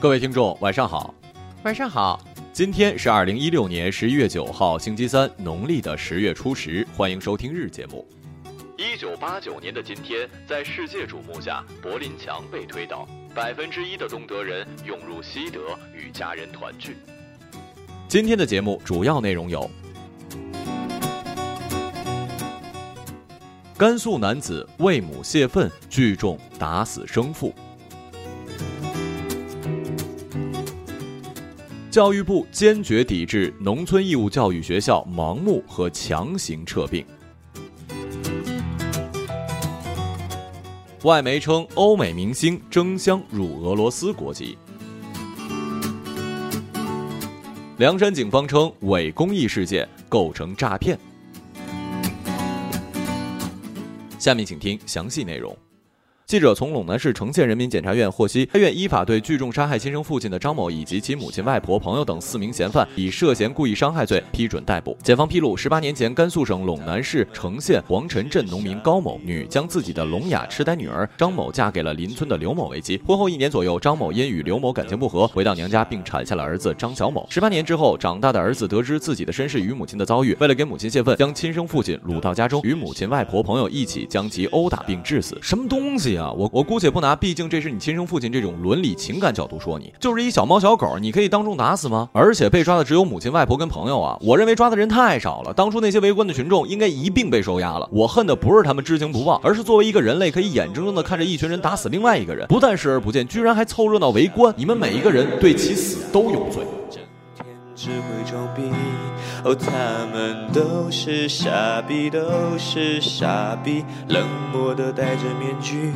各位听众，晚上好。晚上好，今天是二零一六年十一月九号，星期三，农历的十月初十。欢迎收听日节目。一九八九年的今天，在世界瞩目下，柏林墙被推倒，百分之一的东德人涌入西德与家人团聚。今天的节目主要内容有：甘肃男子为母泄愤，聚众打死生父。教育部坚决抵制农村义务教育学校盲目和强行撤并。外媒称，欧美明星争相入俄罗斯国籍。凉山警方称，伪公益事件构成诈骗。下面请听详细内容。记者从陇南市成县人民检察院获悉，该院依法对聚众杀害亲生父亲的张某以及其母亲、外婆、朋友等四名嫌犯，以涉嫌故意伤害罪批准逮捕。检方披露，十八年前，甘肃省陇南市成县黄陈镇农民高某女将自己的聋哑痴呆女儿张某嫁给了邻村的刘某为妻。婚后一年左右，张某因与刘某感情不和，回到娘家并产下了儿子张小某。十八年之后，长大的儿子得知自己的身世与母亲的遭遇，为了给母亲泄愤，将亲生父亲掳到家中，与母亲、外婆、朋友一起将其殴打并致死。什么东西啊！啊我我姑且不拿，毕竟这是你亲生父亲这种伦理情感角度说你，就是一小猫小狗，你可以当众打死吗？而且被抓的只有母亲、外婆跟朋友啊！我认为抓的人太少了，当初那些围观的群众应该一并被收押了。我恨的不是他们知情不报，而是作为一个人类，可以眼睁睁的看着一群人打死另外一个人，不但视而不见，居然还凑热闹围观。你们每一个人对其死都有罪。只会装逼，哦，他们都是傻逼，都是傻逼，冷漠的戴着面具。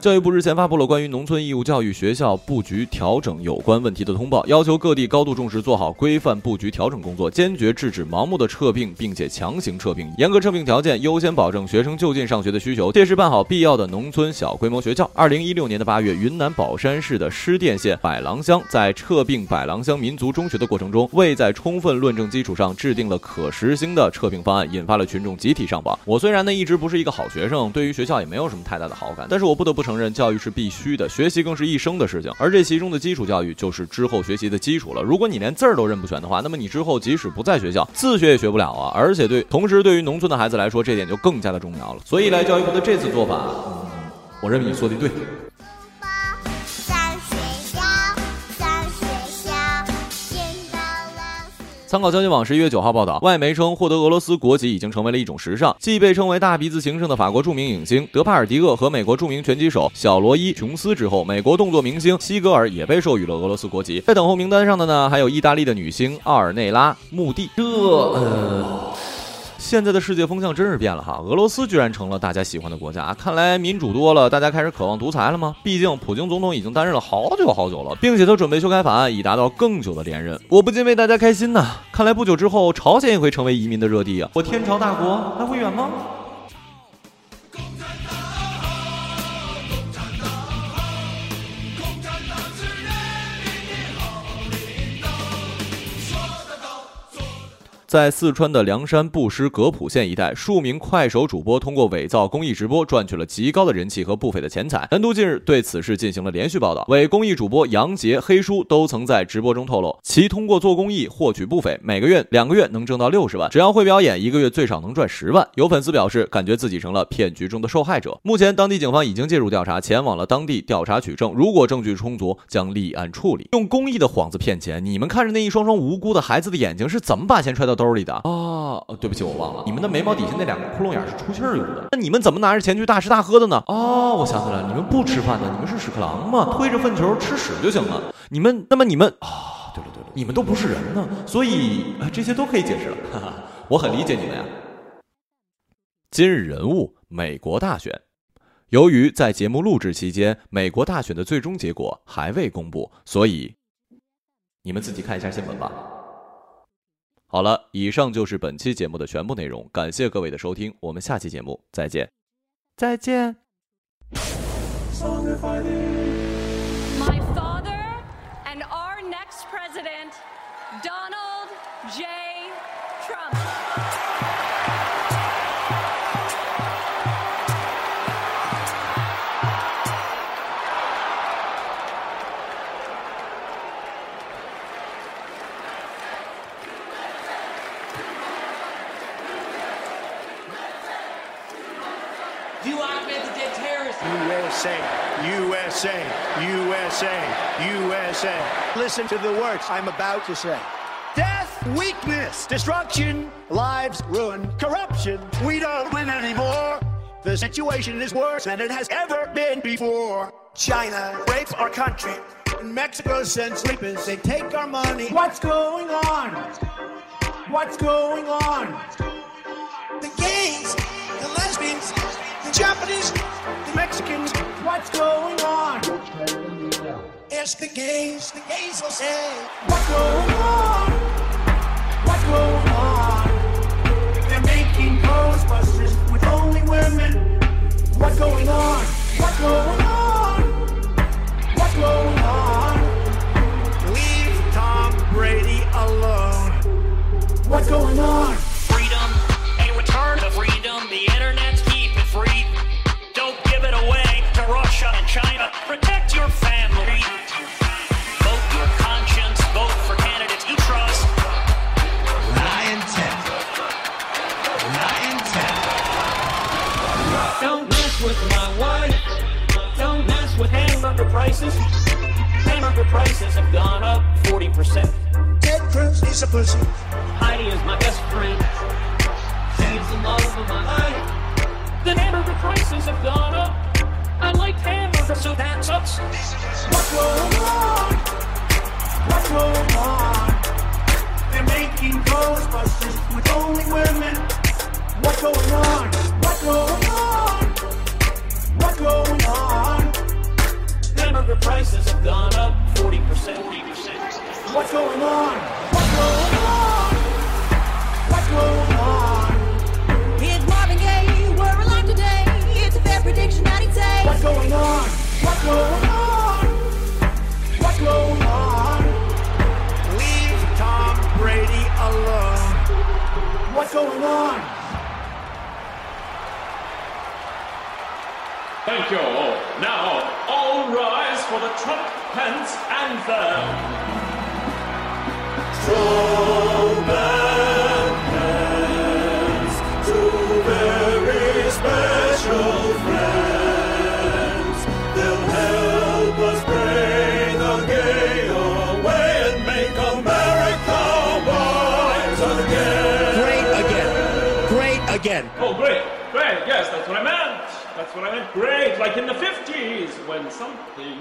教育部日前发布了关于农村义务教育学校布局调整有关问题的通报，要求各地高度重视做好规范布局调整工作，坚决制止盲目的撤并，并且强行撤并，严格撤并条件，优先保证学生就近上学的需求，切实办好必要的农村小规模学校。二零一六年的八月，云南保山市的施甸县百郎乡在撤并百郎乡民族中学的过程中，未在充分论证基础上制定了可实行的撤并方案，引发了群众集体上访。我虽然呢一直不是一个好学生，对于学校也没有什么太大的好感，但是我不得不承认，教育是必须的，学习更是一生的事情。而这其中的基础教育就是之后学习的基础了。如果你连字儿都认不全的话，那么你之后即使不在学校，自学也学不了啊。而且对，同时对于农村的孩子来说，这点就更加的重要了。所以，来教育部的这次做法，我认为你说的对。参考消息网十一月九号报道，外媒称，获得俄罗斯国籍已经成为了一种时尚。继被称为“大鼻子情圣”的法国著名影星德帕尔迪厄和美国著名拳击手小罗伊·琼斯之后，美国动作明星西格尔也被授予了俄罗斯国籍。在等候名单上的呢，还有意大利的女星奥尔内拉·穆蒂。这呃。现在的世界风向真是变了哈，俄罗斯居然成了大家喜欢的国家，看来民主多了，大家开始渴望独裁了吗？毕竟普京总统已经担任了好久好久了，并且他准备修改法案，以达到更久的连任。我不禁为大家开心呐！看来不久之后，朝鲜也会成为移民的热地啊！我天朝大国还会远吗？在四川的凉山布施格普县一带，数名快手主播通过伪造公益直播赚取了极高的人气和不菲的钱财。南都近日对此事进行了连续报道，伪公益主播杨杰、黑叔都曾在直播中透露，其通过做公益获取不菲，每个月、两个月能挣到六十万，只要会表演，一个月最少能赚十万。有粉丝表示，感觉自己成了骗局中的受害者。目前，当地警方已经介入调查，前往了当地调查取证，如果证据充足，将立案处理。用公益的幌子骗钱，你们看着那一双双无辜的孩子的眼睛是怎么把钱揣到兜里的？啊，对不起，我忘了，你们的眉毛底下那两个窟窿眼是出气儿用的。那你们怎么拿着钱去大吃大喝的呢？哦，我想起来了，你们不吃饭的，你们是屎壳郎嘛，推着粪球吃屎就行了。你们，那么你们啊，对了对了，你们都不是人呢，所以这些都可以解释了。哈哈，我很理解你们呀。今日人物：美国大选。由于在节目录制期间，美国大选的最终结果还未公布，所以你们自己看一下新闻吧。好了，以上就是本期节目的全部内容，感谢各位的收听，我们下期节目再见，再见。My father and our next president, Donald J. USA, USA, USA, USA. Listen to the words I'm about to say. Death, weakness, destruction, lives ruined, corruption. We don't win anymore. The situation is worse than it has ever been before. China rapes our country. Mexico sends sleepers. They take our money. What's going on? What's going on? The gays, the lesbians, the Japanese, the Mexicans. What's going on? Ask the gays. The gays will say, What's going on? Hamburger prices. Hamburger prices have gone up 40%. Ted Cruz is a pussy. Heidi is my best friend. She's the love of my life. The hamburger prices have gone up. I like hamburgers, so that sucks. What's going on? What's going on? They're making Ghostbusters with only women. What's going on? What's going on? Prices have gone up 40%. 40%. What's going on? What's going on? What's going on? It's Marvin Gaye, we're alive today. It's a fair prediction that he'd say. What's going on? What's going on? What's going on? Leave Tom Brady alone. What's going on? Thank you. Now, all rise for the Trump, Pence, anthem. Troy. Oh, great, great, yes, that's what I meant. That's what I meant. Great, like in the 50s when something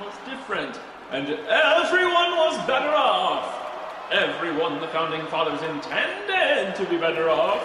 was different and everyone was better off. Everyone the founding fathers intended to be better off.